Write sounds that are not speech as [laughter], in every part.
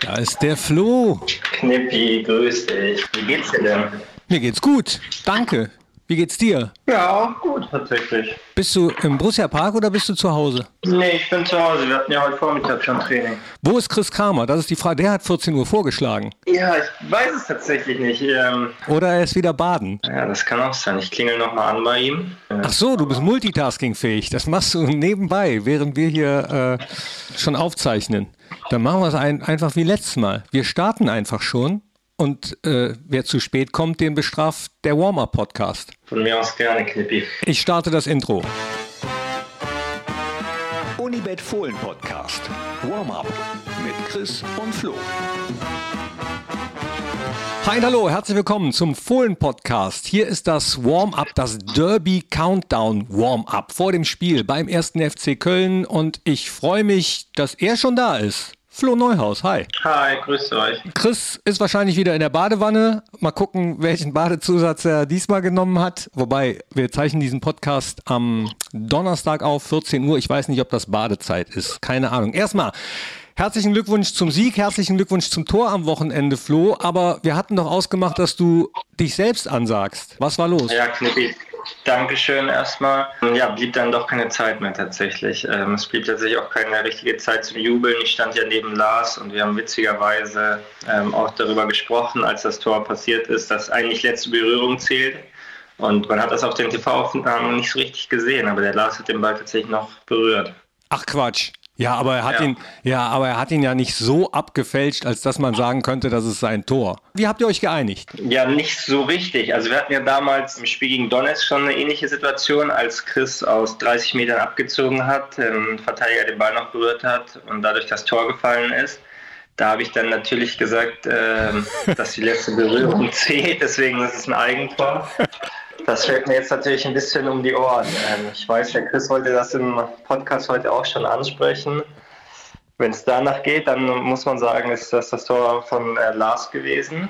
Da ist der Flo. Knippi, grüß dich. Wie geht's dir denn? Mir geht's gut. Danke. Wie geht's dir? Ja, gut, tatsächlich. Bist du im Borussia Park oder bist du zu Hause? Nee, ich bin zu Hause. Wir hatten ja heute Vormittag schon Training. Wo ist Chris Kramer? Das ist die Frage. Der hat 14 Uhr vorgeschlagen. Ja, ich weiß es tatsächlich nicht. Ähm, Oder er ist wieder baden. ja, das kann auch sein. Ich klingel nochmal an bei ihm. Äh, Ach so, du bist multitaskingfähig. Das machst du nebenbei, während wir hier äh, schon aufzeichnen. Dann machen wir es ein, einfach wie letztes Mal. Wir starten einfach schon und äh, wer zu spät kommt, den bestraft der Warm-Up-Podcast. Von mir aus gerne, Knippi. Ich starte das Intro. Unibet Fohlen Podcast. Warm-up mit Chris und Flo. Hi und hallo, herzlich willkommen zum Fohlen-Podcast. Hier ist das Warm-Up, das Derby Countdown Warm-Up vor dem Spiel beim ersten FC Köln und ich freue mich, dass er schon da ist. Flo Neuhaus, hi. Hi, grüß euch. Chris ist wahrscheinlich wieder in der Badewanne. Mal gucken, welchen Badezusatz er diesmal genommen hat. Wobei, wir zeichnen diesen Podcast am Donnerstag auf, 14 Uhr. Ich weiß nicht, ob das Badezeit ist. Keine Ahnung. Erstmal, herzlichen Glückwunsch zum Sieg, herzlichen Glückwunsch zum Tor am Wochenende, Flo. Aber wir hatten doch ausgemacht, dass du dich selbst ansagst. Was war los? Ja, Knippi. Dankeschön erstmal. Ja, blieb dann doch keine Zeit mehr tatsächlich. Ähm, es blieb tatsächlich auch keine richtige Zeit zum Jubeln. Ich stand ja neben Lars und wir haben witzigerweise ähm, auch darüber gesprochen, als das Tor passiert ist, dass eigentlich letzte Berührung zählt. Und man hat das auf den TV-Aufnahmen nicht so richtig gesehen, aber der Lars hat den Ball tatsächlich noch berührt. Ach Quatsch. Ja, aber er hat Ja. ihn, ja, aber er hat ihn ja nicht so abgefälscht, als dass man sagen könnte, das ist sein Tor. Wie habt ihr euch geeinigt? Ja, nicht so richtig. Also wir hatten ja damals im Spiel gegen Donetsk schon eine ähnliche Situation, als Chris aus 30 Metern abgezogen hat, ähm, Verteidiger den Ball noch berührt hat und dadurch das Tor gefallen ist. Da habe ich dann natürlich gesagt, ähm, dass die letzte Berührung [laughs] zählt, deswegen ist es ein Eigentor. Das fällt mir jetzt natürlich ein bisschen um die Ohren. Ähm, ich weiß, der Chris wollte das im Podcast heute auch schon ansprechen. Wenn es danach geht, dann muss man sagen, ist das das Tor von äh, Lars gewesen.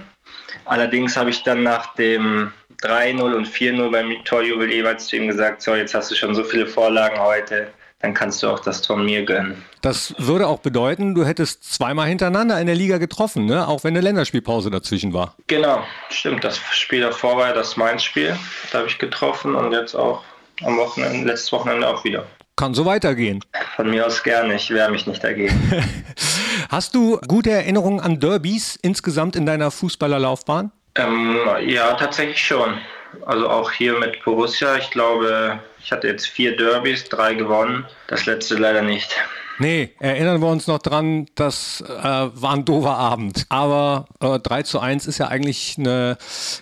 Allerdings habe ich dann nach dem 3-0 und 4-0 beim Torjubel jeweils zu ihm gesagt, so jetzt hast du schon so viele Vorlagen heute, dann kannst du auch das Tor mir gönnen. Das würde auch bedeuten, du hättest zweimal hintereinander in der Liga getroffen, ne? auch wenn eine Länderspielpause dazwischen war. Genau, stimmt. Das Spiel davor war ja das Mainz-Spiel. Da habe ich getroffen und jetzt auch am Wochenende, letztes Wochenende auch wieder. Kann so weitergehen. Von mir aus gerne, ich wehre mich nicht dagegen. [laughs] Hast du gute Erinnerungen an Derbys insgesamt in deiner Fußballerlaufbahn? Ähm, ja, tatsächlich schon. Also auch hier mit Borussia. Ich glaube, ich hatte jetzt vier Derbys, drei gewonnen. Das letzte leider nicht. Nee, erinnern wir uns noch dran, das äh, war ein doofer Abend. Aber äh, 3 zu 1 ist ja eigentlich eine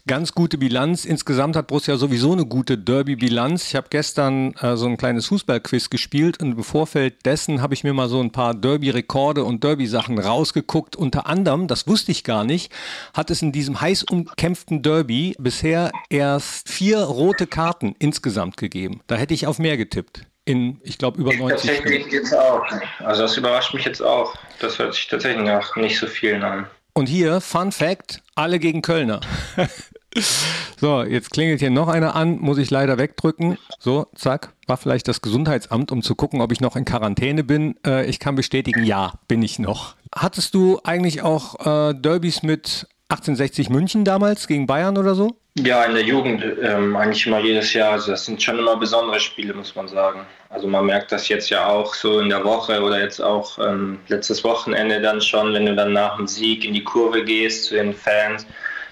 ganz gute Bilanz. Insgesamt hat Borussia sowieso eine gute Derby-Bilanz. Ich habe gestern äh, so ein kleines Fußballquiz gespielt und im Vorfeld dessen habe ich mir mal so ein paar Derby-Rekorde und Derby-Sachen rausgeguckt. Unter anderem, das wusste ich gar nicht, hat es in diesem heiß umkämpften Derby bisher erst vier rote Karten insgesamt gegeben. Da hätte ich auf mehr getippt. In, ich glaube, über 90 Spielen. Tatsächlich jetzt auch. Also das überrascht mich jetzt auch. Das hört sich tatsächlich nach nicht so vielen an. Und hier, Fun Fact, alle gegen Kölner. [laughs] so, jetzt klingelt hier noch einer an, muss ich leider wegdrücken. So, zack, war vielleicht das Gesundheitsamt, um zu gucken, ob ich noch in Quarantäne bin. Äh, ich kann bestätigen, ja, bin ich noch. Hattest du eigentlich auch äh, Derbys mit 1860 München damals gegen Bayern oder so? Ja, in der Jugend ähm, eigentlich immer jedes Jahr. Also das sind schon immer besondere Spiele, muss man sagen. Also man merkt das jetzt ja auch so in der Woche oder jetzt auch ähm, letztes Wochenende dann schon, wenn du dann nach dem Sieg in die Kurve gehst zu den Fans,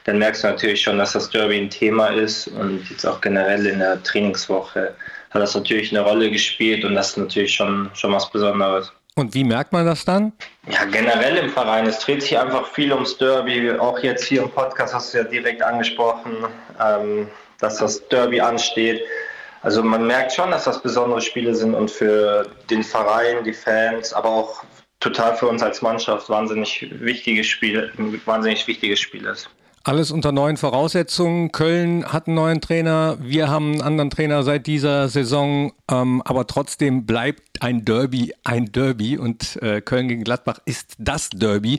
dann merkst du natürlich schon, dass das Derby ein Thema ist und jetzt auch generell in der Trainingswoche hat das natürlich eine Rolle gespielt und das ist natürlich schon, schon was Besonderes. Und wie merkt man das dann? Ja, generell im Verein. Es dreht sich einfach viel ums Derby. Auch jetzt hier im Podcast hast du ja direkt angesprochen, ähm, dass das Derby ansteht. Also man merkt schon, dass das besondere Spiele sind und für den Verein, die Fans, aber auch total für uns als Mannschaft wahnsinnig wichtige Spiele, wahnsinnig wichtiges Spiel ist. Alles unter neuen Voraussetzungen. Köln hat einen neuen Trainer, wir haben einen anderen Trainer seit dieser Saison, ähm, aber trotzdem bleibt ein Derby ein Derby. Und äh, Köln gegen Gladbach ist das Derby.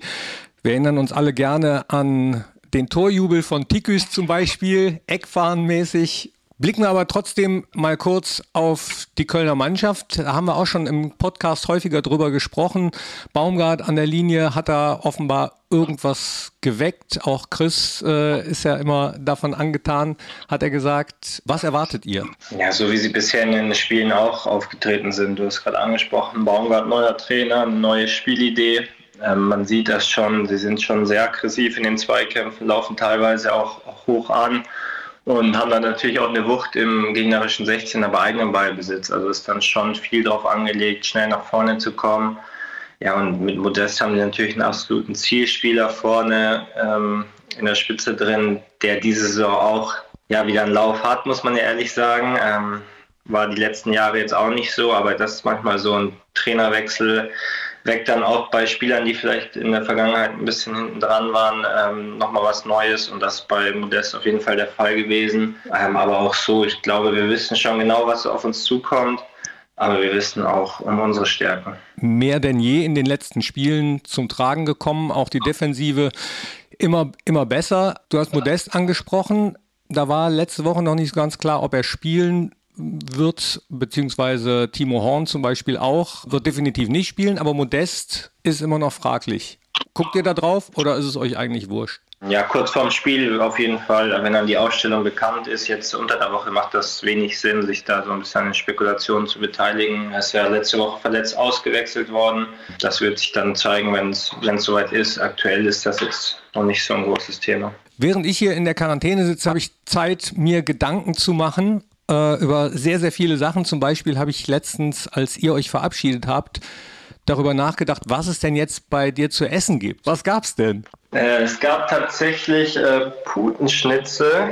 Wir erinnern uns alle gerne an den Torjubel von Tiküs zum Beispiel, Eckfahnenmäßig Blicken wir aber trotzdem mal kurz auf die Kölner Mannschaft. Da haben wir auch schon im Podcast häufiger drüber gesprochen. Baumgart an der Linie hat da offenbar irgendwas geweckt. Auch Chris äh, ist ja immer davon angetan, hat er gesagt. Was erwartet ihr? Ja, so wie sie bisher in den Spielen auch aufgetreten sind. Du hast gerade angesprochen, Baumgart neuer Trainer, neue Spielidee. Ähm, man sieht das schon, sie sind schon sehr aggressiv in den Zweikämpfen, laufen teilweise auch, auch hoch an und haben dann natürlich auch eine Wucht im gegnerischen 16er bei eigenem Ballbesitz. Also ist dann schon viel darauf angelegt, schnell nach vorne zu kommen. Ja, und mit Modest haben die natürlich einen absoluten Zielspieler vorne ähm, in der Spitze drin, der diese Saison auch ja, wieder einen Lauf hat, muss man ja ehrlich sagen. Ähm, war die letzten Jahre jetzt auch nicht so, aber das ist manchmal so ein Trainerwechsel weckt dann auch bei Spielern, die vielleicht in der Vergangenheit ein bisschen hinten dran waren, ähm, nochmal was Neues und das bei Modest auf jeden Fall der Fall gewesen. Ähm, aber auch so, ich glaube, wir wissen schon genau, was auf uns zukommt. Aber wir wissen auch um unsere Stärken. Mehr denn je in den letzten Spielen zum Tragen gekommen, auch die Defensive immer, immer besser. Du hast Modest angesprochen. Da war letzte Woche noch nicht ganz klar, ob er spielen wird, beziehungsweise Timo Horn zum Beispiel auch, wird definitiv nicht spielen, aber Modest ist immer noch fraglich. Guckt ihr da drauf oder ist es euch eigentlich wurscht? Ja, kurz vorm Spiel auf jeden Fall. Wenn dann die Ausstellung bekannt ist, jetzt unter der Woche macht das wenig Sinn, sich da so ein bisschen an Spekulationen zu beteiligen. Er ist ja letzte Woche verletzt ausgewechselt worden. Das wird sich dann zeigen, wenn es soweit ist. Aktuell ist das jetzt noch nicht so ein großes Thema. Während ich hier in der Quarantäne sitze, habe ich Zeit, mir Gedanken zu machen äh, über sehr, sehr viele Sachen. Zum Beispiel habe ich letztens, als ihr euch verabschiedet habt, darüber nachgedacht, was es denn jetzt bei dir zu essen gibt. Was gab es denn? Äh, es gab tatsächlich äh, Putenschnitze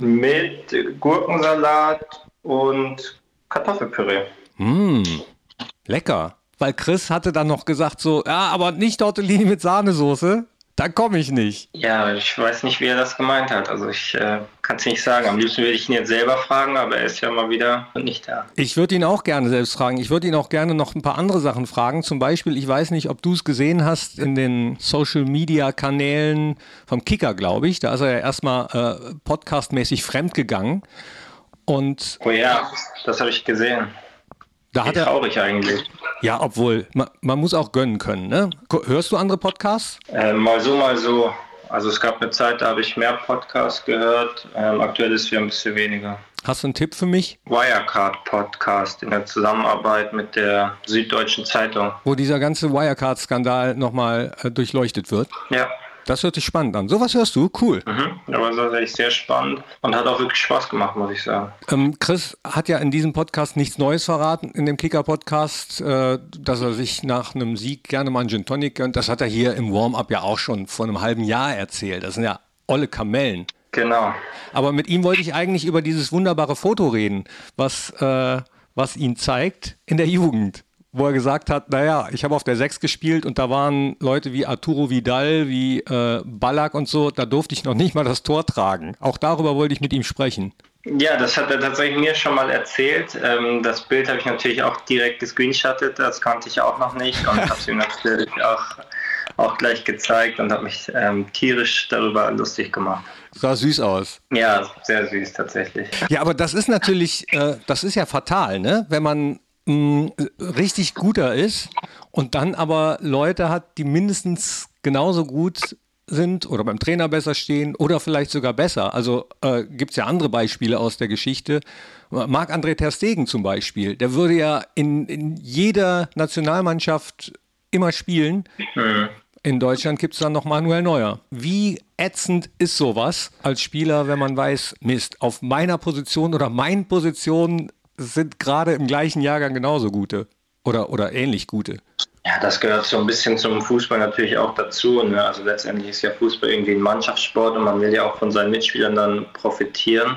mit Gurkensalat und Kartoffelpüree. Mmh, lecker. Weil Chris hatte dann noch gesagt so, ja, aber nicht Tortellini mit Sahnesoße. Da komme ich nicht. Ja, ich weiß nicht, wie er das gemeint hat. Also ich äh, kann es nicht sagen. Am liebsten würde ich ihn jetzt selber fragen, aber er ist ja mal wieder nicht da. Ich würde ihn auch gerne selbst fragen. Ich würde ihn auch gerne noch ein paar andere Sachen fragen. Zum Beispiel, ich weiß nicht, ob du es gesehen hast in den Social-Media-Kanälen vom Kicker, glaube ich. Da ist er ja erstmal äh, podcastmäßig fremdgegangen. Und oh ja, das habe ich gesehen. Da hat er, traurig eigentlich. Ja, obwohl, man, man, muss auch gönnen können. Ne? Hörst du andere Podcasts? Äh, mal so, mal so. Also es gab eine Zeit, da habe ich mehr Podcasts gehört. Ähm, aktuell ist es wieder ein bisschen weniger. Hast du einen Tipp für mich? Wirecard Podcast in der Zusammenarbeit mit der Süddeutschen Zeitung. Wo dieser ganze Wirecard-Skandal nochmal äh, durchleuchtet wird? Ja. Das hört sich spannend an. Sowas hörst du? Cool. Mhm. Aber das war echt sehr spannend und hat auch wirklich Spaß gemacht, muss ich sagen. Ähm, Chris hat ja in diesem Podcast nichts Neues verraten, in dem Kicker-Podcast, äh, dass er sich nach einem Sieg gerne mal einen Gin Tonic gönnt. Das hat er hier im Warm-Up ja auch schon vor einem halben Jahr erzählt. Das sind ja olle Kamellen. Genau. Aber mit ihm wollte ich eigentlich über dieses wunderbare Foto reden, was, äh, was ihn zeigt in der Jugend wo er gesagt hat, naja, ich habe auf der 6 gespielt und da waren Leute wie Arturo Vidal, wie äh, Ballack und so, da durfte ich noch nicht mal das Tor tragen. Auch darüber wollte ich mit ihm sprechen. Ja, das hat er tatsächlich mir schon mal erzählt. Ähm, das Bild habe ich natürlich auch direkt gescreenshottet, das kannte ich auch noch nicht und habe es ihm natürlich auch, auch gleich gezeigt und habe mich ähm, tierisch darüber lustig gemacht. Sah süß aus. Ja, sehr süß tatsächlich. Ja, aber das ist natürlich, äh, das ist ja fatal, ne? Wenn man mh, richtig guter ist und dann aber Leute hat, die mindestens genauso gut sind oder beim Trainer besser stehen oder vielleicht sogar besser. Also äh, gibt es ja andere Beispiele aus der Geschichte. Marc-André Ter Stegen zum Beispiel, der würde ja in, in jeder Nationalmannschaft immer spielen. Mhm. In Deutschland gibt es dann noch Manuel Neuer. Wie ätzend ist sowas als Spieler, wenn man weiß, Mist, auf meiner Position oder meinen Positionen sind gerade im gleichen Jahrgang genauso gute oder, oder ähnlich gute. Ja, das gehört so ein bisschen zum Fußball natürlich auch dazu. Ne? Also letztendlich ist ja Fußball irgendwie ein Mannschaftssport und man will ja auch von seinen Mitspielern dann profitieren.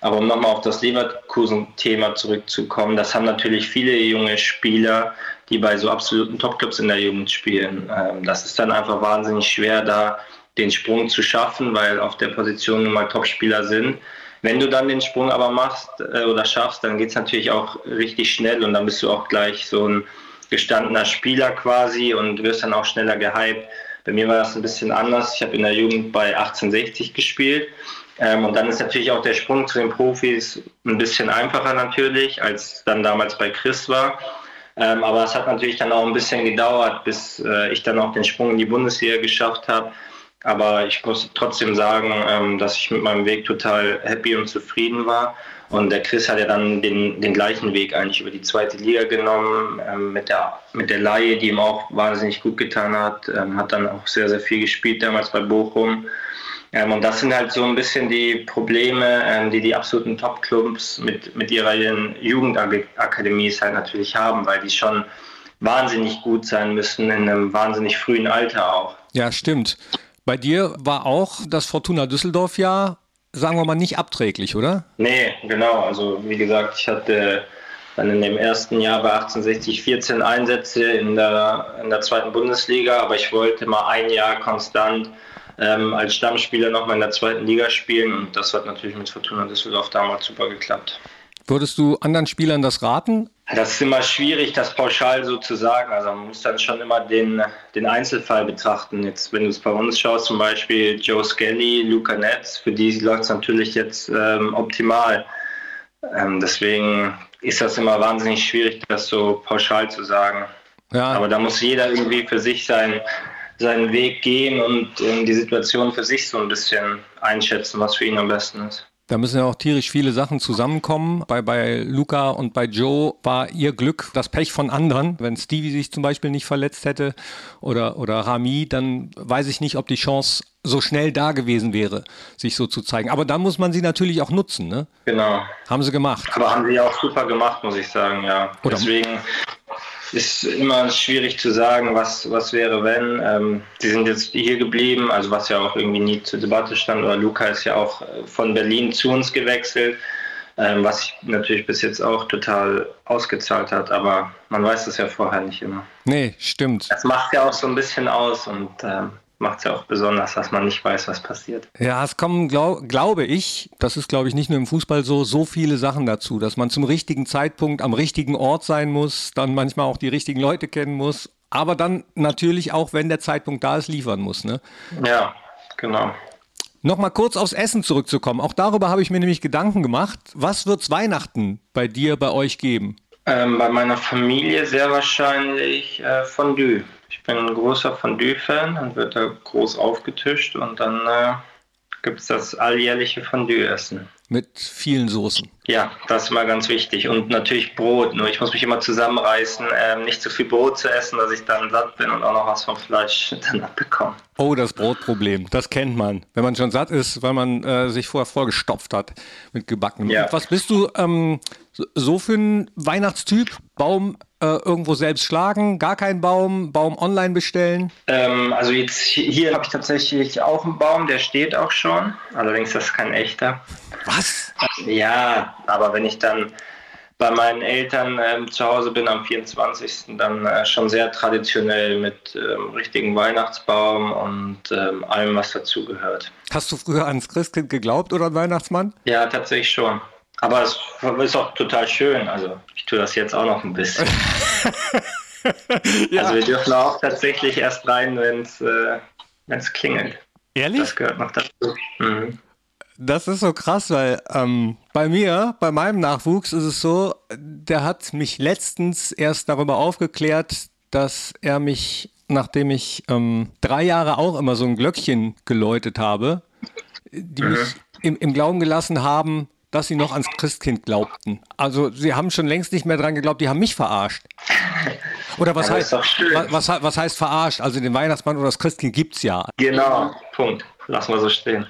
Aber um nochmal auf das Leverkusen-Thema zurückzukommen, das haben natürlich viele junge Spieler, die bei so absoluten Topclubs in der Jugend spielen. Ähm, das ist dann einfach wahnsinnig schwer, da den Sprung zu schaffen, weil auf der Position nun mal Topspieler sind. Wenn du dann den Sprung aber machst äh, oder schaffst, dann geht es natürlich auch richtig schnell und dann bist du auch gleich so ein gestandener Spieler quasi und wirst dann auch schneller gehypt. Bei mir war das ein bisschen anders. Ich habe in der Jugend bei 1860 gespielt Ähm, und dann ist natürlich auch der Sprung zu den Profis ein bisschen einfacher natürlich, als dann damals bei Chris war. Ähm, aber es hat natürlich dann auch ein bisschen gedauert, bis äh, ich dann auch den Sprung in die Bundesliga geschafft habe. Aber ich muss trotzdem sagen, ähm, dass ich mit meinem Weg total happy und zufrieden war. Und der Chris hat ja dann den, den gleichen Weg eigentlich über die zweite Liga genommen, ähm, mit, der, mit der Laie, die ihm auch wahnsinnig gut getan hat. Ähm, hat dann auch sehr, sehr viel gespielt damals bei Bochum. Und das sind halt so ein bisschen die Probleme, die die absoluten Top-Clubs mit, mit ihrer Jugendakademies halt natürlich haben, weil die schon wahnsinnig gut sein müssen in einem wahnsinnig frühen Alter auch. Ja, stimmt. Bei dir war auch das Fortuna Düsseldorf ja, sagen wir mal, nicht abträglich, oder? Nee, genau. Also wie gesagt, ich hatte dann in dem ersten Jahr bei 1860 14 Einsätze in der, in der zweiten Bundesliga, aber ich wollte mal ein Jahr konstant ähm, als Stammspieler nochmal in der zweiten Liga spielen und das hat natürlich mit Fortuna Düsseldorf damals super geklappt. Würdest du anderen Spielern das raten? Das ist immer schwierig, das pauschal so zu sagen. Also man muss dann schon immer den, den Einzelfall betrachten. Jetzt, wenn du es bei uns schaust, zum Beispiel Joe Skelly, Luca Netz, für die läuft es natürlich jetzt ähm, optimal. Ähm, deswegen ist das immer wahnsinnig schwierig, das so pauschal zu sagen. Ja. Aber da muss jeder irgendwie für sich sein, seinen Weg gehen und ähm, die Situation für sich so ein bisschen einschätzen, was für ihn am besten ist. Da müssen ja auch tierisch viele Sachen zusammenkommen. Bei, bei Luca und bei Joe war ihr Glück das Pech von anderen. Wenn Stevie sich zum Beispiel nicht verletzt hätte oder, oder Rami, dann weiß ich nicht, ob die Chance so schnell da gewesen wäre, sich so zu zeigen. Aber dann muss man sie natürlich auch nutzen, ne? Genau. Haben sie gemacht. Aber haben sie auch super gemacht, muss ich sagen, ja. Oder Deswegen ist immer schwierig zu sagen, was, was wäre, wenn. Ähm, die sind jetzt hier geblieben, also was ja auch irgendwie nie zur Debatte stand. Oder Luca ist ja auch äh, von Berlin zu uns gewechselt, ähm, was sich natürlich bis jetzt auch total ausgezahlt hat. Aber man weiß es ja vorher nicht immer. Nee, stimmt. Das macht ja auch so ein bisschen aus und ähm, macht es ja auch besonders, dass man nicht weiß, was passiert. Ja, es kommen, glaub, glaube ich, das ist, glaube ich, nicht nur im Fußball so, so viele Sachen dazu, dass man zum richtigen Zeitpunkt am richtigen Ort sein muss, dann manchmal auch die richtigen Leute kennen muss, aber dann natürlich auch, wenn der Zeitpunkt da ist, liefern muss. Ne? Ja, genau. Nochmal kurz aufs Essen zurückzukommen. Auch darüber habe ich mir nämlich Gedanken gemacht. Was wird es Weihnachten bei dir, bei euch geben? Ähm, bei meiner Familie sehr wahrscheinlich äh, Fondue. Ich bin ein großer Fondue-Fan, dann wird da groß aufgetischt und dann äh, gibt es das alljährliche Fondue-Essen. Mit vielen Soßen. Ja, das ist mal ganz wichtig. Und natürlich Brot. Nur ich muss mich immer zusammenreißen, äh, nicht zu viel Brot zu essen, dass ich dann satt bin und auch noch was vom Fleisch [laughs] dann abbekomme. Oh, das Brotproblem. Das kennt man. Wenn man schon satt ist, weil man äh, sich vorher vorgestopft hat mit gebacken. Ja. Was bist du ähm, so für ein Weihnachtstyp? Baum äh, irgendwo selbst schlagen, gar keinen Baum, Baum online bestellen? Ähm, also jetzt hier habe ich tatsächlich auch einen Baum, der steht auch schon. Allerdings ist das kein echter. Was? Ja, aber wenn ich dann bei meinen Eltern ähm, zu Hause bin am 24. dann äh, schon sehr traditionell mit ähm, richtigen Weihnachtsbaum und ähm, allem, was dazugehört. Hast du früher ans Christkind geglaubt oder an Weihnachtsmann? Ja, tatsächlich schon. Aber es ist auch total schön. Also ich tue das jetzt auch noch ein bisschen. [laughs] ja. Also wir dürfen auch tatsächlich erst rein, wenn es äh, klingelt. Ehrlich? Das gehört noch dazu. Mhm. Das ist so krass, weil ähm, bei mir, bei meinem Nachwuchs ist es so, der hat mich letztens erst darüber aufgeklärt, dass er mich, nachdem ich ähm, drei Jahre auch immer so ein Glöckchen geläutet habe, die mhm. mich im, im Glauben gelassen haben, dass sie noch ans Christkind glaubten. Also sie haben schon längst nicht mehr dran geglaubt, die haben mich verarscht. Oder was, heißt, was, was, heißt verarscht? Also den Weihnachtsmann oder das Christkind gibt es ja. Genau, Punkt. Lassen wir so stehen.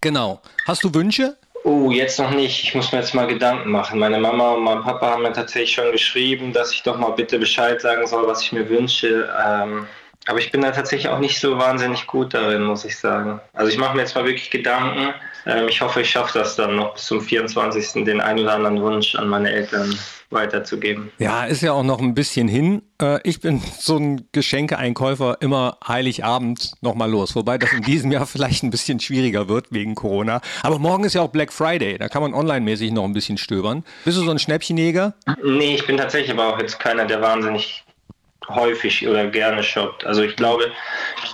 Genau. Hast du Wünsche? Oh, jetzt noch nicht. Ich muss mir jetzt mal Gedanken machen. Meine Mama und mein Papa haben mir tatsächlich schon geschrieben, dass ich doch mal bitte Bescheid sagen soll, was ich mir wünsche. Ähm, aber ich bin da tatsächlich auch nicht so wahnsinnig gut darin, muss ich sagen. Also ich mache mir jetzt mal wirklich Gedanken. Ähm, ich hoffe, ich schaffe das dann noch bis zum 24. den einen oder anderen Wunsch an meine Eltern weiterzugeben. Ja, ist ja auch noch ein bisschen hin. Äh, ich bin so ein Geschenkeeinkäufer immer Heiligabend nochmal los. Wobei das in diesem Jahr [laughs] vielleicht ein bisschen schwieriger wird wegen Corona. Aber morgen ist ja auch Black Friday. Da kann man online-mäßig noch ein bisschen stöbern. Bist du so ein Schnäppchenjäger? Nee, ich bin tatsächlich aber auch jetzt keiner, der wahnsinnig häufig oder gerne shoppt. Also ich glaube,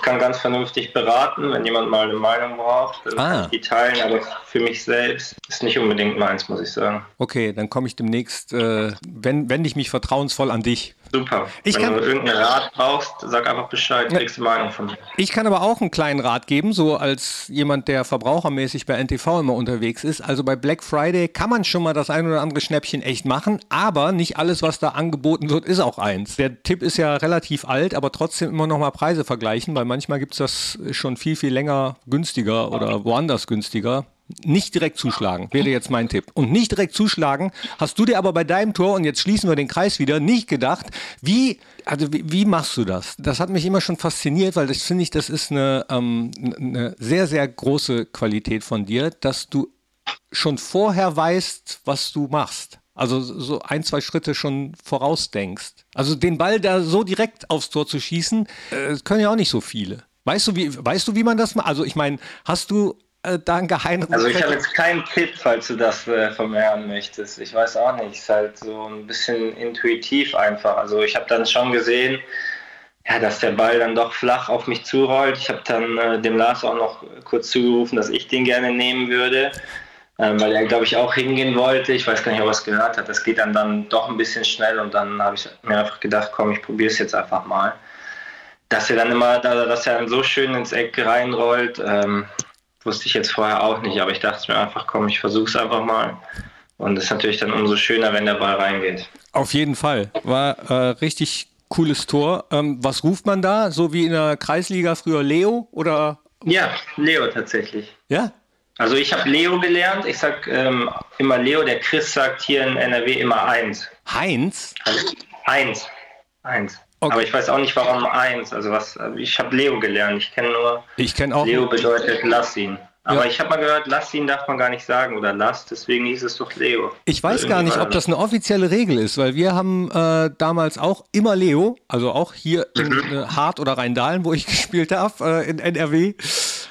ich kann ganz vernünftig beraten, wenn jemand mal eine Meinung braucht, dann ah. kann ich die teilen, aber für mich selbst ist nicht unbedingt meins, muss ich sagen. Okay, dann komme ich demnächst, äh, wende ich mich vertrauensvoll an dich. Super. Ich Wenn kann, du irgendeinen Rat brauchst, sag einfach Bescheid, kriegst du Meinung von mir. Ich kann aber auch einen kleinen Rat geben, so als jemand, der verbrauchermäßig bei NTV immer unterwegs ist. Also bei Black Friday kann man schon mal das ein oder andere Schnäppchen echt machen, aber nicht alles, was da angeboten wird, ist auch eins. Der Tipp ist ja relativ alt, aber trotzdem immer noch mal Preise vergleichen, weil manchmal gibt es das schon viel, viel länger günstiger oder woanders günstiger. Nicht direkt zuschlagen, wäre jetzt mein Tipp. Und nicht direkt zuschlagen, hast du dir aber bei deinem Tor, und jetzt schließen wir den Kreis wieder, nicht gedacht, wie, also wie, wie machst du das? Das hat mich immer schon fasziniert, weil das finde ich, das ist eine, ähm, eine sehr, sehr große Qualität von dir, dass du schon vorher weißt, was du machst. Also so ein, zwei Schritte schon vorausdenkst. Also den Ball da so direkt aufs Tor zu schießen, äh, können ja auch nicht so viele. Weißt du, wie, weißt du, wie man das macht? Also ich meine, hast du äh, da einen geheimen... Also ich habe jetzt keinen Tipp, falls du das äh, von mir hören möchtest. Ich weiß auch nicht. Es ist halt so ein bisschen intuitiv einfach. Also ich habe dann schon gesehen, ja, dass der Ball dann doch flach auf mich zurollt. Ich habe dann äh, dem Lars auch noch kurz zugerufen, dass ich den gerne nehmen würde, weil er, glaube ich, auch hingehen wollte. Ich weiß gar nicht, ob er es gehört hat. Das geht dann, dann doch ein bisschen schnell und dann habe ich mir einfach gedacht, komm, ich probiere es jetzt einfach mal. Dass er dann immer, dass er dann so schön ins Eck reinrollt, ähm, wusste ich jetzt vorher auch nicht, aber ich dachte mir einfach, komm, ich versuche es einfach mal. Und es ist natürlich dann umso schöner, wenn der Ball reingeht. Auf jeden Fall. War äh, richtig cooles Tor. Ähm, was ruft man da? So wie in der Kreisliga früher Leo oder? Ja, Leo tatsächlich. Ja? Also ich habe Leo gelernt. Ich sag ähm, immer Leo. Der Chris sagt hier in NRW immer eins. Heinz? Also, eins. Eins. Okay. Aber ich weiß auch nicht, warum eins. Also was, ich habe Leo gelernt. Ich kenne nur. Ich kenne auch. Leo bedeutet lass ihn. Aber ja. ich habe mal gehört, lass ihn darf man gar nicht sagen oder lass, deswegen hieß es doch Leo. Ich weiß gar nicht, ob das eine offizielle Regel ist, weil wir haben äh, damals auch immer Leo, also auch hier in mhm. äh, Hart oder Rheindahlen, wo ich [laughs] gespielt habe, äh, in NRW,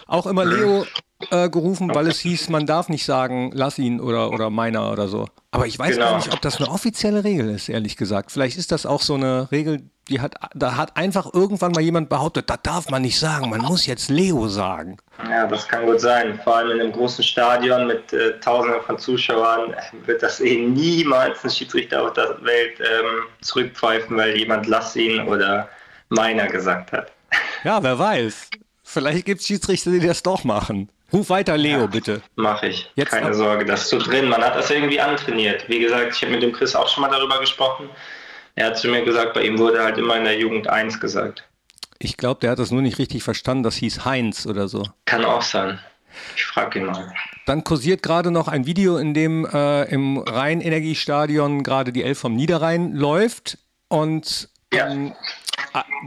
auch immer mhm. Leo äh, gerufen, weil es hieß, man darf nicht sagen, lass ihn oder, oder meiner oder so. Aber ich weiß genau. gar nicht, ob das eine offizielle Regel ist, ehrlich gesagt. Vielleicht ist das auch so eine Regel, die hat, da hat einfach irgendwann mal jemand behauptet, das darf man nicht sagen, man muss jetzt Leo sagen. Ja, das kann gut sein. Vor allem in einem großen Stadion mit äh, Tausenden von Zuschauern wird das eh niemals ein Schiedsrichter auf der Welt ähm, zurückpfeifen, weil jemand lass ihn oder meiner gesagt hat. Ja, wer weiß. Vielleicht gibt es Schiedsrichter, die das doch machen. Ruf weiter, Leo, ja, bitte. Mach ich. Jetzt Keine Sorge, das ist so drin. Man hat das irgendwie antrainiert. Wie gesagt, ich habe mit dem Chris auch schon mal darüber gesprochen. Er hat zu mir gesagt, bei ihm wurde halt immer in der Jugend 1 gesagt. Ich glaube, der hat das nur nicht richtig verstanden. Das hieß Heinz oder so. Kann auch sein. Ich frage ihn mal. Dann kursiert gerade noch ein Video, in dem äh, im Rhein-Energiestadion gerade die Elf vom Niederrhein läuft. Und ja. ähm,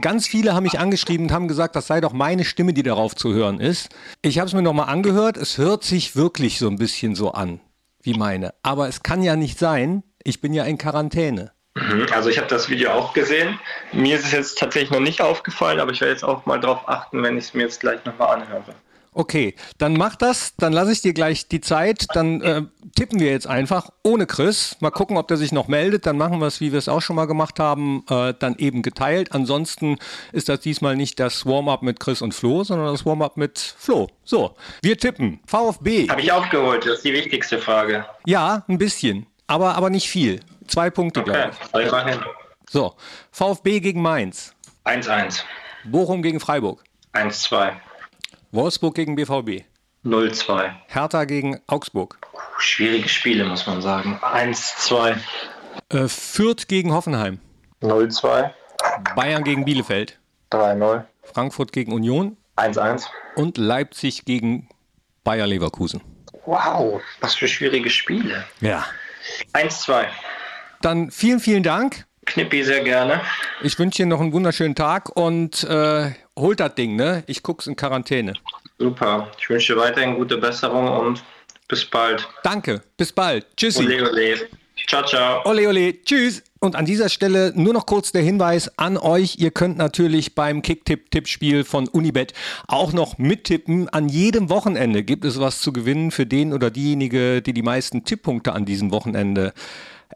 ganz viele haben mich angeschrieben und haben gesagt, das sei doch meine Stimme, die darauf zu hören ist. Ich habe es mir nochmal angehört. Es hört sich wirklich so ein bisschen so an wie meine. Aber es kann ja nicht sein. Ich bin ja in Quarantäne. Mhm. Also ich habe das Video auch gesehen. Mir ist es jetzt tatsächlich noch nicht aufgefallen, aber ich werde jetzt auch mal darauf achten, wenn ich es mir jetzt gleich nochmal anhöre. Okay, dann mach das, dann lasse ich dir gleich die Zeit, dann äh, tippen wir jetzt einfach ohne Chris. Mal gucken, ob der sich noch meldet, dann machen wir es, wie wir es auch schon mal gemacht haben, äh, dann eben geteilt. Ansonsten ist das diesmal nicht das Warm-up mit Chris und Flo, sondern das Warm-up mit Flo. So, wir tippen. VfB. Habe ich aufgeholt, das ist die wichtigste Frage. Ja, ein bisschen, aber, aber nicht viel. Zwei Punkte, okay. glaube ich. So, VfB gegen Mainz. 1-1. Bochum gegen Freiburg. 1-2. Wolfsburg gegen BVB. 0-2. Hertha gegen Augsburg. Schwierige Spiele, muss man sagen. 1-2. Äh, Fürth gegen Hoffenheim. 0-2. Bayern gegen Bielefeld. 3-0. Frankfurt gegen Union. 1-1. Und Leipzig gegen Bayer Leverkusen. Wow, was für schwierige Spiele. Ja. 1-2. Dann vielen, vielen Dank. Knippi, sehr gerne. Ich wünsche dir noch einen wunderschönen Tag und äh, holt das Ding, ne? Ich guck's in Quarantäne. Super. Ich wünsche dir weiterhin gute Besserung und bis bald. Danke. Bis bald. Tschüssi. Ole, ole. Ciao, ciao. Ole, ole. Tschüss. Und an dieser Stelle nur noch kurz der Hinweis an euch. Ihr könnt natürlich beim Kicktipp-Tippspiel von Unibet auch noch mittippen. An jedem Wochenende gibt es was zu gewinnen für den oder diejenige, die die meisten Tipppunkte an diesem Wochenende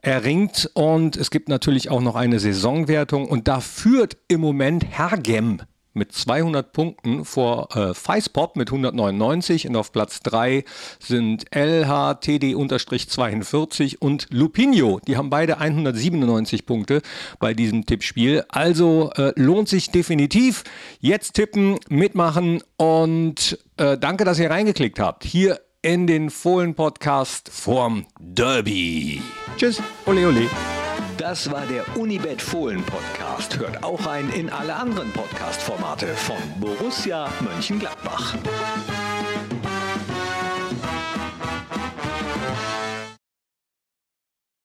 erringt. Und es gibt natürlich auch noch eine Saisonwertung. Und da führt im Moment Hergem mit 200 Punkten vor äh, Feispop mit 199 und auf Platz 3 sind LHTD-42 und Lupinho. Die haben beide 197 Punkte bei diesem Tippspiel. Also äh, lohnt sich definitiv. Jetzt tippen, mitmachen und äh, danke, dass ihr reingeklickt habt. Hier in den Fohlen-Podcast vorm Derby. Tschüss, ole ole. Das war der Unibet Fohlen Podcast. Hört auch ein in alle anderen Podcast-Formate von Borussia Mönchengladbach.